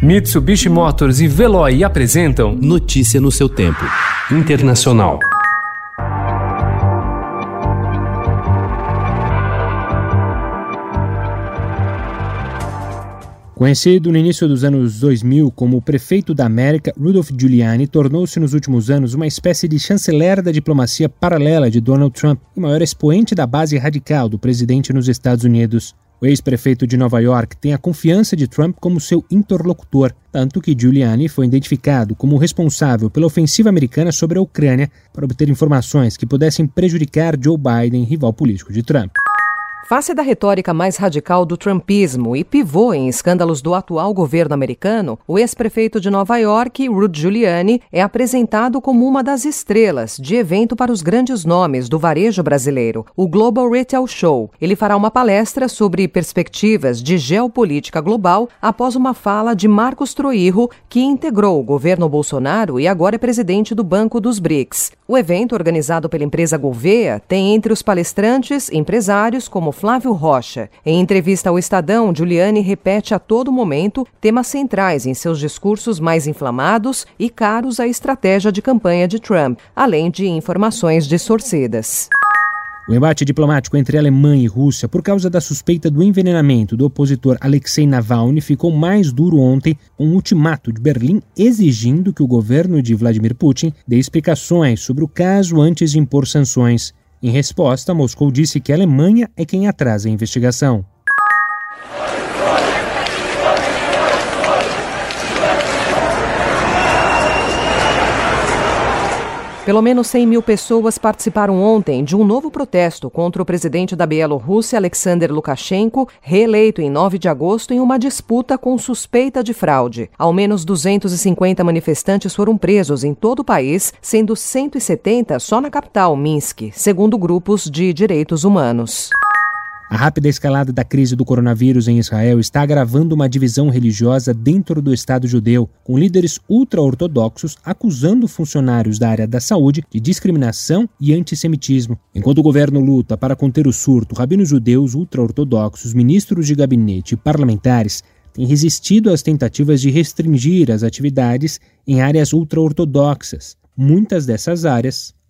Mitsubishi Motors e Veloy apresentam Notícia no seu tempo. Internacional. Conhecido no início dos anos 2000 como o prefeito da América, Rudolph Giuliani tornou-se nos últimos anos uma espécie de chanceler da diplomacia paralela de Donald Trump e maior expoente da base radical do presidente nos Estados Unidos. O ex-prefeito de Nova York tem a confiança de Trump como seu interlocutor, tanto que Giuliani foi identificado como responsável pela ofensiva americana sobre a Ucrânia para obter informações que pudessem prejudicar Joe Biden, rival político de Trump. Face da retórica mais radical do trumpismo e pivô em escândalos do atual governo americano, o ex-prefeito de Nova York, Rudy Giuliani, é apresentado como uma das estrelas de evento para os grandes nomes do varejo brasileiro, o Global Retail Show. Ele fará uma palestra sobre perspectivas de geopolítica global após uma fala de Marcos Troirro, que integrou o governo Bolsonaro e agora é presidente do Banco dos BRICS. O evento, organizado pela empresa Gouveia, tem entre os palestrantes empresários como Flávio Rocha. Em entrevista ao Estadão, Giuliani repete a todo momento temas centrais em seus discursos mais inflamados e caros à estratégia de campanha de Trump, além de informações distorcidas. O embate diplomático entre Alemanha e Rússia por causa da suspeita do envenenamento do opositor Alexei Navalny ficou mais duro ontem, com um ultimato de Berlim exigindo que o governo de Vladimir Putin dê explicações sobre o caso antes de impor sanções. Em resposta, Moscou disse que a Alemanha é quem atrasa a investigação. Pelo menos 100 mil pessoas participaram ontem de um novo protesto contra o presidente da Bielorrússia, Alexander Lukashenko, reeleito em 9 de agosto em uma disputa com suspeita de fraude. Ao menos 250 manifestantes foram presos em todo o país, sendo 170 só na capital, Minsk, segundo grupos de direitos humanos. A rápida escalada da crise do coronavírus em Israel está agravando uma divisão religiosa dentro do Estado judeu, com líderes ultra-ortodoxos acusando funcionários da área da saúde de discriminação e antissemitismo. Enquanto o governo luta para conter o surto, rabinos judeus ultra-ortodoxos, ministros de gabinete e parlamentares têm resistido às tentativas de restringir as atividades em áreas ultra-ortodoxas. Muitas dessas áreas